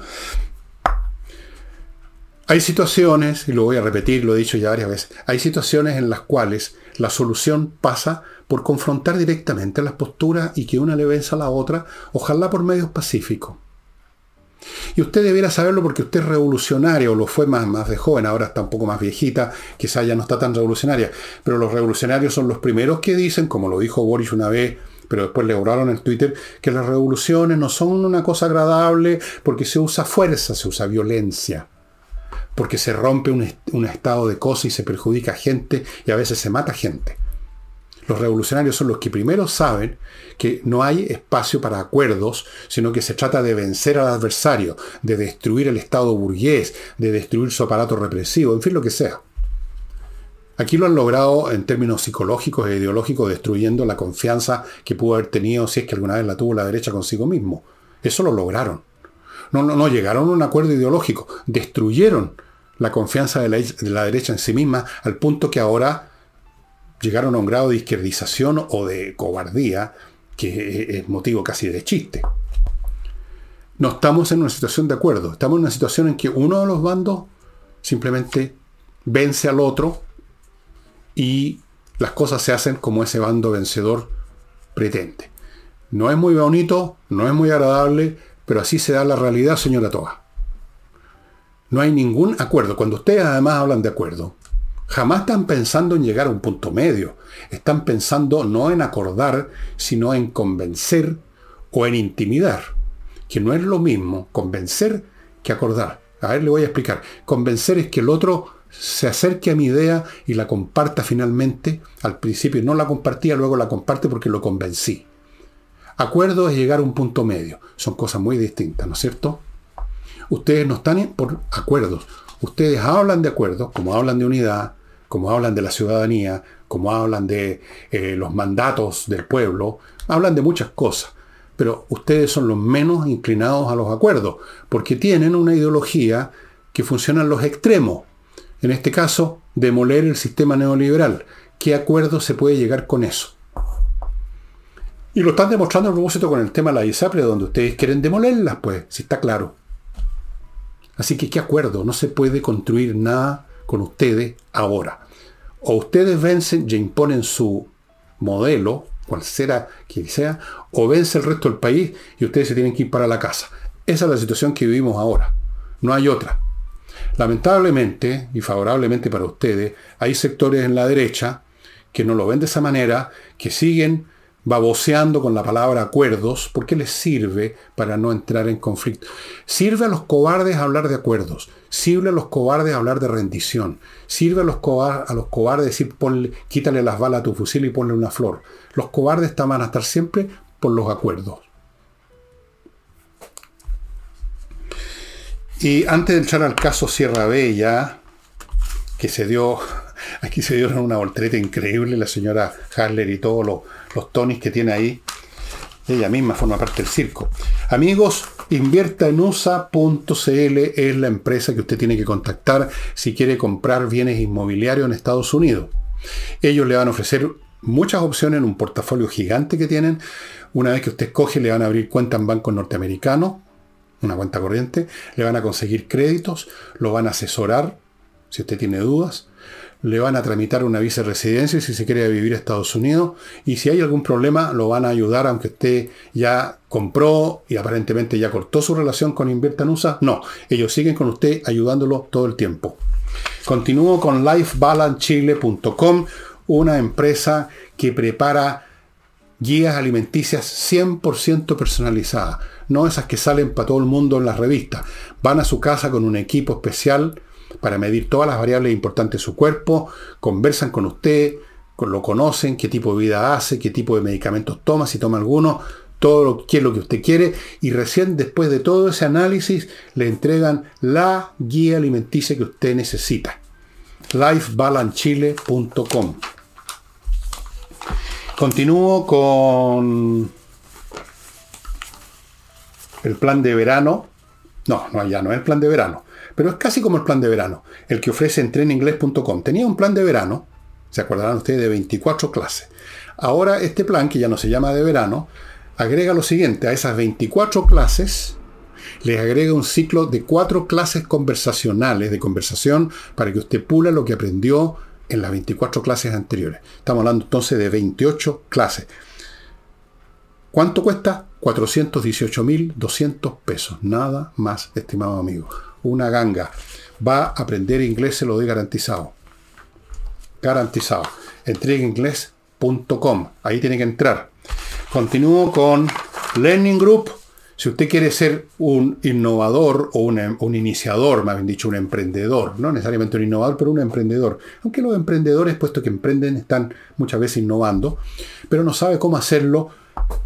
Hay situaciones, y lo voy a repetir, lo he dicho ya varias veces, hay situaciones en las cuales la solución pasa por confrontar directamente las posturas y que una le venza a la otra, ojalá por medios pacíficos. Y usted debiera saberlo porque usted es revolucionario, lo fue más, más de joven, ahora está un poco más viejita, quizá ya no está tan revolucionaria. Pero los revolucionarios son los primeros que dicen, como lo dijo Boris una vez, pero después le oraron en Twitter, que las revoluciones no son una cosa agradable porque se usa fuerza, se usa violencia. Porque se rompe un, un estado de cosas y se perjudica a gente y a veces se mata gente. Los revolucionarios son los que primero saben que no hay espacio para acuerdos, sino que se trata de vencer al adversario, de destruir el Estado burgués, de destruir su aparato represivo, en fin, lo que sea. Aquí lo han logrado en términos psicológicos e ideológicos, destruyendo la confianza que pudo haber tenido, si es que alguna vez la tuvo la derecha consigo mismo. Eso lo lograron. No, no, no llegaron a un acuerdo ideológico, destruyeron la confianza de la, de la derecha en sí misma al punto que ahora llegaron a un grado de izquierdización o de cobardía que es motivo casi de chiste. No estamos en una situación de acuerdo, estamos en una situación en que uno de los bandos simplemente vence al otro y las cosas se hacen como ese bando vencedor pretende. No es muy bonito, no es muy agradable, pero así se da la realidad, señora Toa. No hay ningún acuerdo. Cuando ustedes además hablan de acuerdo, Jamás están pensando en llegar a un punto medio. Están pensando no en acordar, sino en convencer o en intimidar. Que no es lo mismo convencer que acordar. A ver, le voy a explicar. Convencer es que el otro se acerque a mi idea y la comparta finalmente. Al principio no la compartía, luego la comparte porque lo convencí. Acuerdo es llegar a un punto medio. Son cosas muy distintas, ¿no es cierto? Ustedes no están por acuerdos. Ustedes hablan de acuerdos, como hablan de unidad, como hablan de la ciudadanía, como hablan de eh, los mandatos del pueblo, hablan de muchas cosas. Pero ustedes son los menos inclinados a los acuerdos, porque tienen una ideología que funciona en los extremos. En este caso, demoler el sistema neoliberal. ¿Qué acuerdo se puede llegar con eso? Y lo están demostrando a propósito con el tema de la ISAPRE, donde ustedes quieren demolerlas, pues, si está claro. Así que, ¿qué acuerdo? No se puede construir nada con ustedes ahora. O ustedes vencen y imponen su modelo, cual será que sea, o vence el resto del país y ustedes se tienen que ir para la casa. Esa es la situación que vivimos ahora. No hay otra. Lamentablemente, y favorablemente para ustedes, hay sectores en la derecha que no lo ven de esa manera, que siguen baboseando con la palabra acuerdos, ¿por qué les sirve para no entrar en conflicto? Sirve a los cobardes hablar de acuerdos, sirve a los cobardes hablar de rendición, sirve a los, cobardes, a los cobardes decir quítale las balas a tu fusil y ponle una flor. Los cobardes van a estar siempre por los acuerdos. Y antes de entrar al caso Sierra Bella, que se dio, aquí se dio una voltereta increíble, la señora Harler y todos los los tonis que tiene ahí. Ella misma forma parte del circo. Amigos, invierta en USA.cl es la empresa que usted tiene que contactar si quiere comprar bienes inmobiliarios en Estados Unidos. Ellos le van a ofrecer muchas opciones en un portafolio gigante que tienen. Una vez que usted escoge, le van a abrir cuenta en bancos norteamericanos, una cuenta corriente, le van a conseguir créditos, lo van a asesorar si usted tiene dudas, le van a tramitar una visa de residencia si se quiere vivir a Estados Unidos y si hay algún problema lo van a ayudar aunque usted ya compró y aparentemente ya cortó su relación con Invierta en USA. No, ellos siguen con usted ayudándolo todo el tiempo. Continúo con lifebalancechile.com, una empresa que prepara guías alimenticias 100% personalizadas, no esas que salen para todo el mundo en las revistas. Van a su casa con un equipo especial para medir todas las variables importantes de su cuerpo, conversan con usted, lo conocen, qué tipo de vida hace, qué tipo de medicamentos toma, si toma alguno, todo lo, qué es lo que usted quiere, y recién después de todo ese análisis le entregan la guía alimenticia que usted necesita. lifebalanchile.com Continúo con el plan de verano. No, no, ya no es el plan de verano. Pero es casi como el plan de verano, el que ofrece entreninglés.com. Tenía un plan de verano, se acordarán ustedes, de 24 clases. Ahora este plan, que ya no se llama de verano, agrega lo siguiente, a esas 24 clases les agrega un ciclo de cuatro clases conversacionales, de conversación, para que usted pula lo que aprendió en las 24 clases anteriores. Estamos hablando entonces de 28 clases. ¿Cuánto cuesta? 418.200 pesos. Nada más, estimado amigo. Una ganga. Va a aprender inglés, se lo doy garantizado. Garantizado. Entregainglés.com. Ahí tiene que entrar. Continúo con Learning Group. Si usted quiere ser un innovador o un, un, iniciador, más bien dicho, un emprendedor, no necesariamente un innovador, pero un emprendedor, aunque los emprendedores, puesto que emprenden, están muchas veces innovando, pero no sabe cómo hacerlo,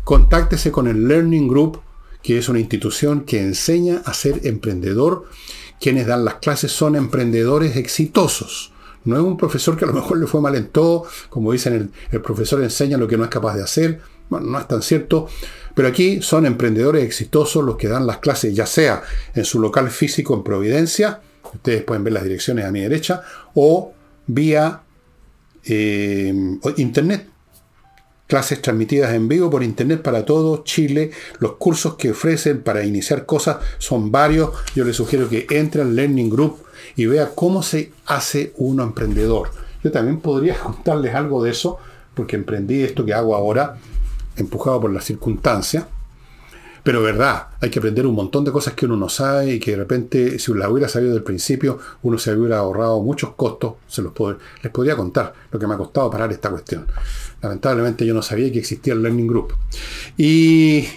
contáctese con el Learning Group, que es una institución que enseña a ser emprendedor. Quienes dan las clases son emprendedores exitosos. No es un profesor que a lo mejor le fue mal en todo, como dicen, el, profesor enseña lo que no es capaz de hacer. Bueno, no es tan cierto, pero aquí son emprendedores exitosos los que dan las clases, ya sea en su local físico en Providencia, ustedes pueden ver las direcciones a mi derecha, o vía eh, internet. Clases transmitidas en vivo por internet para todo Chile. Los cursos que ofrecen para iniciar cosas son varios. Yo les sugiero que entre al Learning Group y vea cómo se hace uno emprendedor. Yo también podría (laughs) contarles algo de eso, porque emprendí esto que hago ahora empujado por las circunstancias. Pero verdad, hay que aprender un montón de cosas que uno no sabe y que de repente, si la hubiera sabido del principio, uno se hubiera ahorrado muchos costos. Se los les podría contar lo que me ha costado parar esta cuestión. Lamentablemente yo no sabía que existía el Learning Group. Y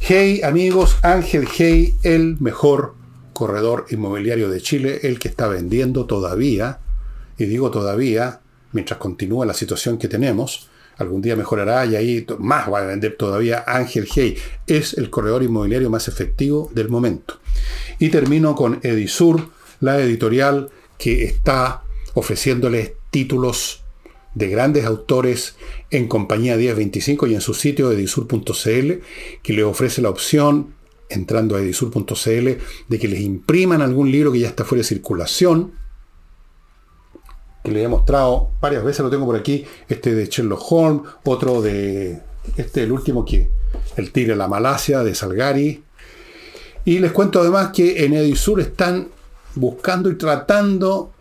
Hey, amigos, Ángel Hey, el mejor corredor inmobiliario de Chile, el que está vendiendo todavía, y digo todavía, mientras continúa la situación que tenemos, algún día mejorará y ahí más va a vender todavía Ángel Hey. Es el corredor inmobiliario más efectivo del momento. Y termino con Edisur, la editorial que está ofreciéndoles títulos de grandes autores en compañía 1025 y en su sitio edisur.cl, que le ofrece la opción, entrando a edisur.cl, de que les impriman algún libro que ya está fuera de circulación que le he mostrado varias veces, lo tengo por aquí, este de Sherlock Holmes, otro de, este el último que, el Tigre de la Malasia, de Salgari. Y les cuento además que en Edisur están buscando y tratando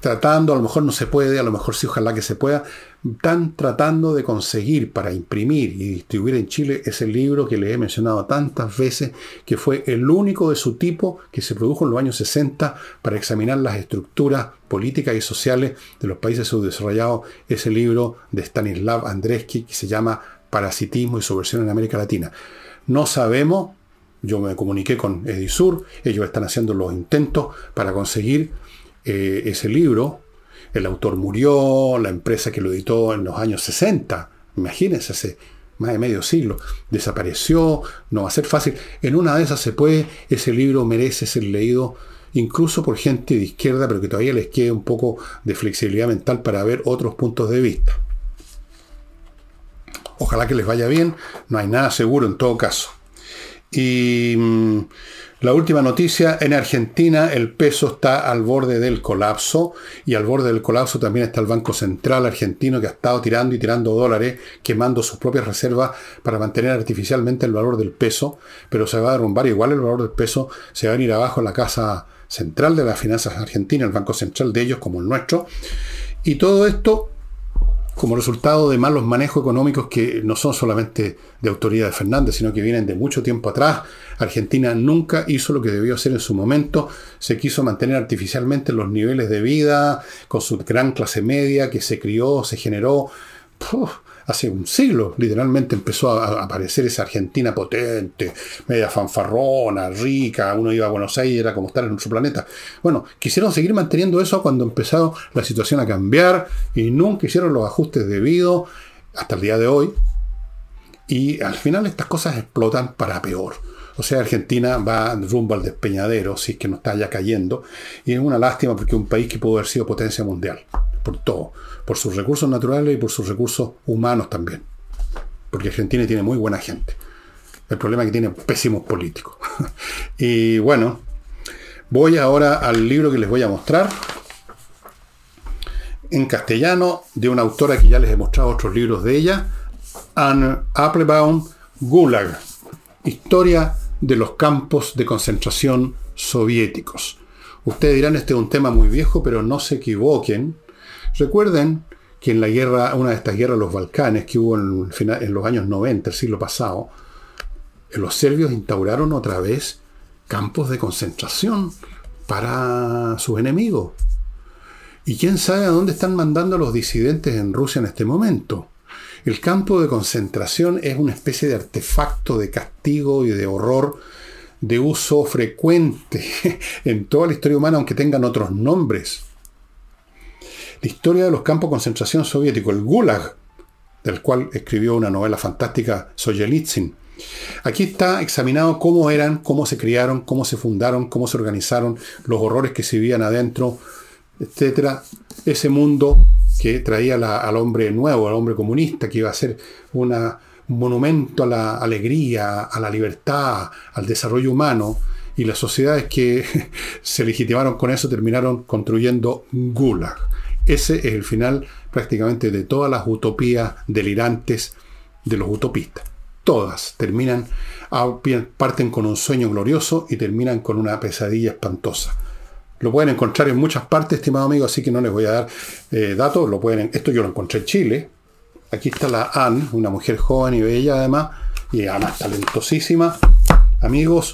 tratando, a lo mejor no se puede, a lo mejor sí, ojalá que se pueda, están tratando de conseguir para imprimir y distribuir en Chile ese libro que les he mencionado tantas veces, que fue el único de su tipo que se produjo en los años 60 para examinar las estructuras políticas y sociales de los países subdesarrollados, ese libro de Stanislav Andreski que se llama Parasitismo y subversión en América Latina. No sabemos, yo me comuniqué con Edisur, ellos están haciendo los intentos para conseguir eh, ese libro. El autor murió, la empresa que lo editó en los años 60, imagínense, hace más de medio siglo, desapareció, no va a ser fácil. En una de esas se puede, ese libro merece ser leído incluso por gente de izquierda, pero que todavía les quede un poco de flexibilidad mental para ver otros puntos de vista. Ojalá que les vaya bien, no hay nada seguro en todo caso. Y mm, la última noticia, en Argentina el peso está al borde del colapso y al borde del colapso también está el Banco Central argentino que ha estado tirando y tirando dólares, quemando sus propias reservas para mantener artificialmente el valor del peso, pero se va a derrumbar igual el valor del peso, se va a ir abajo en la casa central de las finanzas argentinas, el Banco Central de ellos como el nuestro. Y todo esto como resultado de malos manejos económicos que no son solamente de autoridad de Fernández, sino que vienen de mucho tiempo atrás. Argentina nunca hizo lo que debió hacer en su momento, se quiso mantener artificialmente los niveles de vida, con su gran clase media que se crió, se generó hace un siglo, literalmente empezó a aparecer esa Argentina potente, media fanfarrona, rica, uno iba a Buenos Aires, era como estar en otro planeta. Bueno, quisieron seguir manteniendo eso cuando empezó la situación a cambiar y nunca hicieron los ajustes debidos hasta el día de hoy. Y al final estas cosas explotan para peor. O sea, Argentina va rumbo al despeñadero, si es que no está ya cayendo. Y es una lástima porque es un país que pudo haber sido potencia mundial. Por todo por sus recursos naturales y por sus recursos humanos también. Porque Argentina tiene muy buena gente. El problema es que tiene pésimos políticos. (laughs) y bueno, voy ahora al libro que les voy a mostrar. En castellano, de una autora que ya les he mostrado otros libros de ella, Anne Applebaum Gulag. Historia de los campos de concentración soviéticos. Ustedes dirán, este es un tema muy viejo, pero no se equivoquen Recuerden que en la guerra, una de estas guerras los Balcanes que hubo en, en los años 90, el siglo pasado, los serbios instauraron otra vez campos de concentración para sus enemigos. Y quién sabe a dónde están mandando los disidentes en Rusia en este momento. El campo de concentración es una especie de artefacto de castigo y de horror de uso frecuente (laughs) en toda la historia humana, aunque tengan otros nombres. La historia de los campos de concentración soviéticos, el Gulag, del cual escribió una novela fantástica Soyelitsyn, Aquí está examinado cómo eran, cómo se criaron, cómo se fundaron, cómo se organizaron, los horrores que se vivían adentro, etc. Ese mundo que traía al hombre nuevo, al hombre comunista, que iba a ser un monumento a la alegría, a la libertad, al desarrollo humano, y las sociedades que (laughs) se legitimaron con eso terminaron construyendo Gulag. Ese es el final prácticamente de todas las utopías delirantes de los utopistas todas terminan, parten con un sueño glorioso y terminan con una pesadilla espantosa. Lo pueden encontrar en muchas partes, estimado amigo, así que no les voy a dar eh, datos. Lo pueden, esto yo lo encontré en Chile. Aquí está la Anne, una mujer joven y bella además, y además talentosísima. Amigos,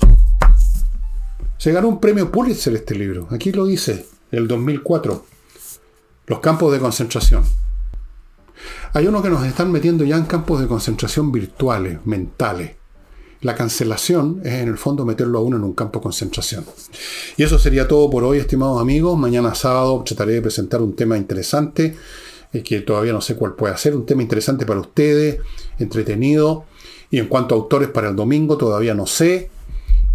se ganó un premio Pulitzer este libro. Aquí lo dice, el 2004. Los campos de concentración. Hay uno que nos están metiendo ya en campos de concentración virtuales, mentales. La cancelación es en el fondo meterlo a uno en un campo de concentración. Y eso sería todo por hoy, estimados amigos. Mañana sábado trataré de presentar un tema interesante, eh, que todavía no sé cuál puede ser, un tema interesante para ustedes, entretenido. Y en cuanto a autores para el domingo, todavía no sé.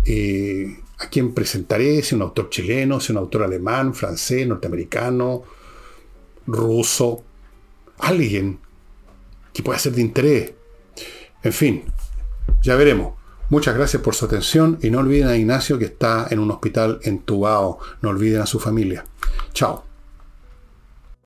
Eh, a quién presentaré, si un autor chileno, si un autor alemán, francés, norteamericano, ruso, alguien que pueda ser de interés. En fin, ya veremos. Muchas gracias por su atención y no olviden a Ignacio que está en un hospital entubado. No olviden a su familia. Chao.